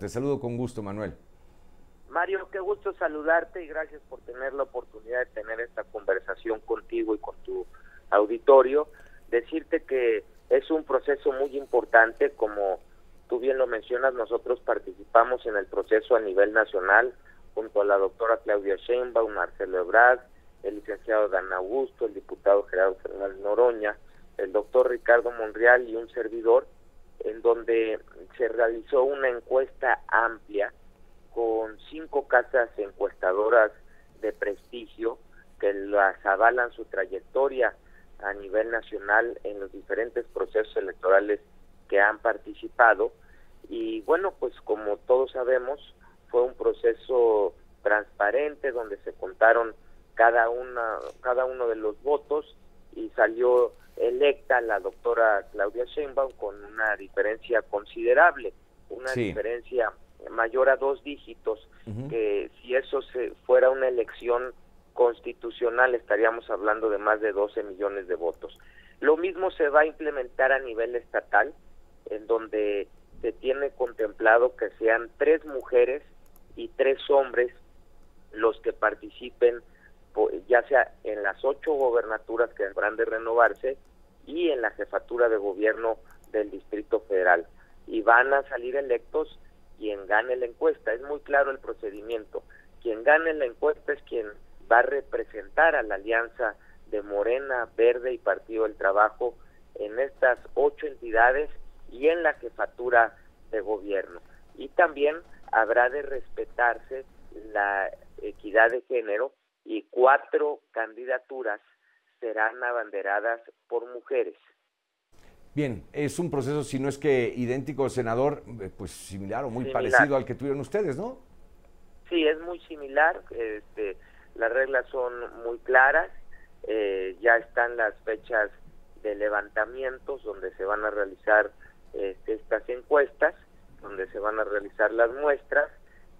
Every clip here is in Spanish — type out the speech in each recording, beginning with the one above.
Te saludo con gusto, Manuel. Mario, qué gusto saludarte y gracias por tener la oportunidad de tener esta conversación contigo y con tu auditorio. Decirte que es un proceso muy importante, como tú bien lo mencionas, nosotros participamos en el proceso a nivel nacional junto a la doctora Claudia Sheinbaum, Marcelo Ebrard, el licenciado Dan Augusto, el diputado Gerardo Fernández Noroña, el doctor Ricardo Monreal y un servidor, en donde se realizó una encuesta amplia con cinco casas encuestadoras de prestigio que las avalan su trayectoria a nivel nacional en los diferentes procesos electorales que han participado. Y bueno pues como todos sabemos fue un proceso transparente donde se contaron cada una cada uno de los votos y salió electa la doctora Claudia Sheinbaum con una diferencia considerable una diferencia mayor a dos dígitos, que si eso se fuera una elección constitucional estaríamos hablando de más de 12 millones de votos. Lo mismo se va a implementar a nivel estatal, en donde se tiene contemplado que sean tres mujeres y tres hombres los que participen, ya sea en las ocho gobernaturas que habrán de renovarse y en la jefatura de gobierno del Distrito Federal. Y van a salir electos quien gane la encuesta. Es muy claro el procedimiento. Quien gane la encuesta es quien va a representar a la alianza de Morena, Verde y Partido del Trabajo en estas ocho entidades y en la jefatura de gobierno. Y también habrá de respetarse la equidad de género y cuatro candidaturas serán abanderadas por mujeres. Bien, es un proceso, si no es que idéntico, senador, eh, pues similar o muy parecido al que tuvieron ustedes, ¿no? Sí, es muy similar. Este, las reglas son muy claras. Eh, ya están las fechas de levantamientos donde se van a realizar este, estas encuestas, donde se van a realizar las muestras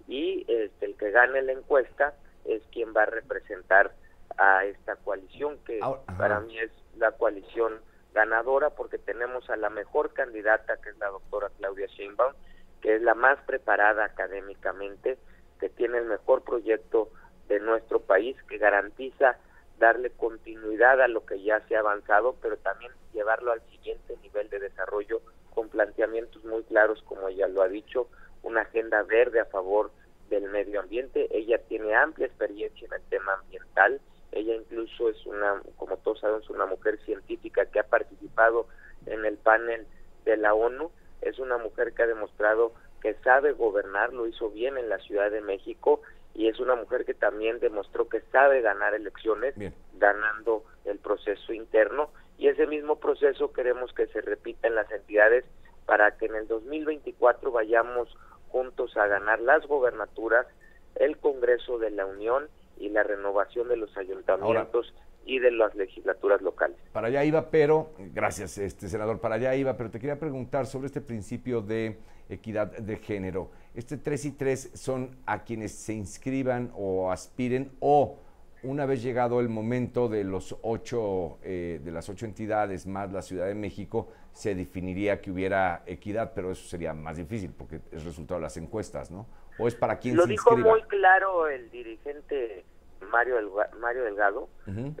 y este, el que gane la encuesta es quien va a representar a esta coalición que para mí es la coalición ganadora porque tenemos a la mejor candidata que es la doctora Claudia Sheinbaum, que es la más preparada académicamente, que tiene el mejor proyecto de nuestro país, que garantiza darle continuidad a lo que ya se ha avanzado, pero también llevarlo al siguiente nivel de desarrollo con planteamientos muy claros, como ella lo ha dicho, una agenda verde a favor del medio ambiente. Ella tiene amplia experiencia en el tema ambiental, ella incluso es una, como todos sabemos, una mujer científica que ha participado en el panel de la ONU. Es una mujer que ha demostrado que sabe gobernar, lo hizo bien en la Ciudad de México y es una mujer que también demostró que sabe ganar elecciones, ganando el proceso interno. Y ese mismo proceso queremos que se repita en las entidades para que en el 2024 vayamos juntos a ganar las gobernaturas, el Congreso de la Unión y la renovación de los ayuntamientos y de las legislaturas locales. Para allá iba, pero, gracias, este senador, para allá iba, pero te quería preguntar sobre este principio de equidad de género. ¿Este 3 y 3 son a quienes se inscriban o aspiren o una vez llegado el momento de los ocho, eh, de las ocho entidades más la Ciudad de México, se definiría que hubiera equidad, pero eso sería más difícil porque es resultado de las encuestas, ¿no? ¿O es para quien Lo se dijo muy claro el dirigente Mario, Mario Delgado,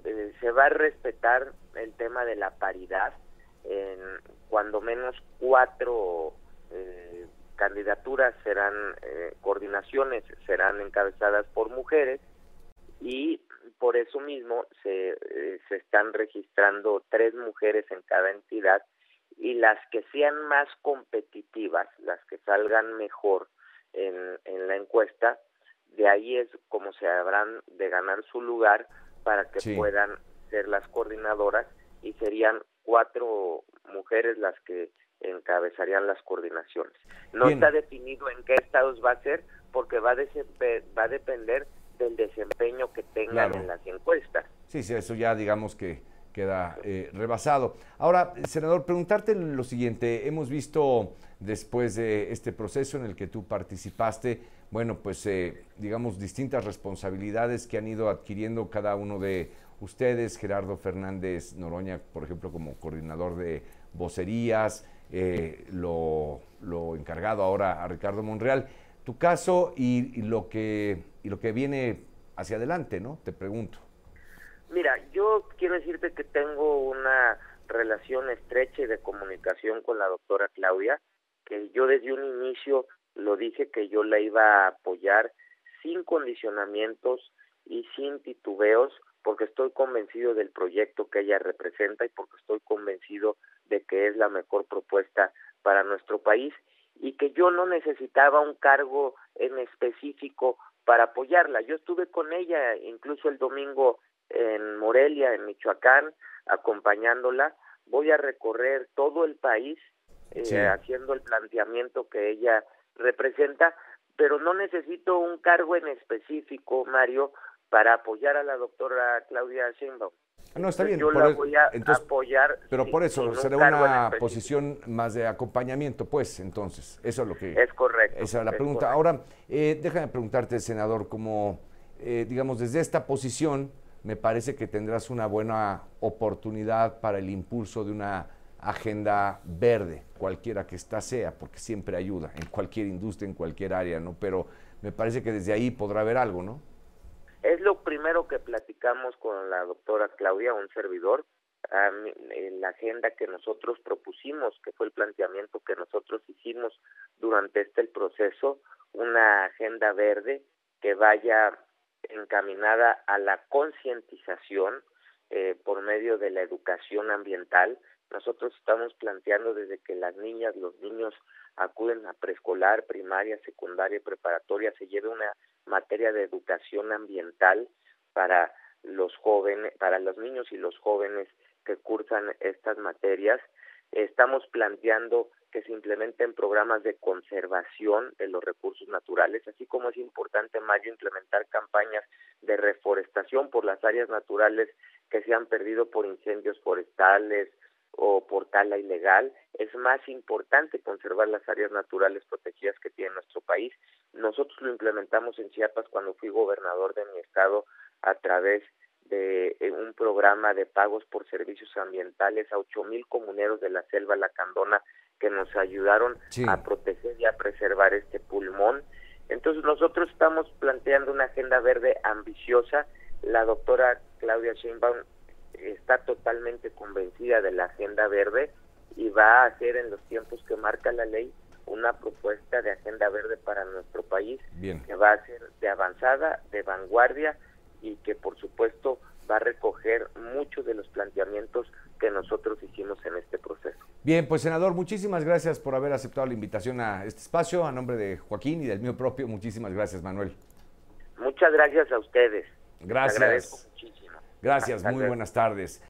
eh, se va a respetar el tema de la paridad en cuando menos cuatro eh, candidaturas serán, eh, coordinaciones serán encabezadas por mujeres y por eso mismo se, se están registrando tres mujeres en cada entidad y las que sean más competitivas, las que salgan mejor en, en la encuesta, de ahí es como se habrán de ganar su lugar para que puedan ser las coordinadoras y serían cuatro mujeres las que encabezarían las coordinaciones. No está definido en qué estados va a ser porque va a, va a depender del desempeño que tengan en las encuestas. Sí, sí, eso ya digamos que queda eh, rebasado. Ahora, senador, preguntarte lo siguiente. Hemos visto después de este proceso en el que tú participaste, bueno, pues eh, digamos distintas responsabilidades que han ido adquiriendo cada uno de ustedes, Gerardo Fernández Noroña, por ejemplo, como coordinador de vocerías, eh, lo, encargado ahora a Ricardo Monreal. Tu caso y, lo que, y lo que viene hacia adelante, ¿no? Te pregunto. Mira, yo quiero decirte que tengo una relación estrecha y de comunicación con la doctora Claudia, que yo desde un inicio lo dije que yo la iba a apoyar sin condicionamientos y sin titubeos, porque estoy convencido del proyecto que ella representa y porque estoy convencido de que es la mejor propuesta para nuestro país y que yo no necesitaba un cargo en específico para apoyarla. Yo estuve con ella incluso el domingo en Morelia, en Michoacán, acompañándola. Voy a recorrer todo el país eh, haciendo el planteamiento que ella representa, pero no necesito un cargo en específico, Mario, para apoyar a la doctora Claudia Sheinbaum. No, está bien. Yo la voy a apoyar. Pero por eso, será una posición más de acompañamiento, pues, entonces. Eso es lo que... Es correcto. Esa es la pregunta. Ahora, eh, déjame preguntarte, senador, como, eh, digamos, desde esta posición, me parece que tendrás una buena oportunidad para el impulso de una agenda verde, cualquiera que ésta sea, porque siempre ayuda en cualquier industria, en cualquier área, ¿no? Pero me parece que desde ahí podrá haber algo, ¿no? Es lo primero que platicamos con la doctora Claudia, un servidor, en la agenda que nosotros propusimos, que fue el planteamiento que nosotros hicimos durante este proceso, una agenda verde que vaya encaminada a la concientización eh, por medio de la educación ambiental. Nosotros estamos planteando desde que las niñas, los niños acuden a preescolar, primaria, secundaria y preparatoria, se lleve una materia de educación ambiental para los jóvenes, para los niños y los jóvenes que cursan estas materias. Estamos planteando que se implementen programas de conservación de los recursos naturales, así como es importante, Mayo, implementar campañas de reforestación por las áreas naturales que se han perdido por incendios forestales o por tala ilegal. Es más importante conservar las áreas naturales protegidas que tiene nuestro país. Nosotros lo implementamos en Chiapas cuando fui gobernador de mi estado a través de eh, un programa de pagos por servicios ambientales a ocho mil comuneros de la selva lacandona que nos ayudaron a proteger y a preservar este pulmón. Entonces nosotros estamos planteando una agenda verde ambiciosa. La doctora Claudia Sheinbaum está totalmente convencida de la agenda verde y va a hacer en los tiempos que marca la ley una propuesta de agenda verde para nuestro país que va a ser de avanzada, de vanguardia y que por supuesto va a recoger muchos de los planteamientos que nosotros hicimos en este proceso. Bien, pues senador, muchísimas gracias por haber aceptado la invitación a este espacio. A nombre de Joaquín y del mío propio, muchísimas gracias, Manuel. Muchas gracias a ustedes. Gracias. Gracias, muy buenas tardes.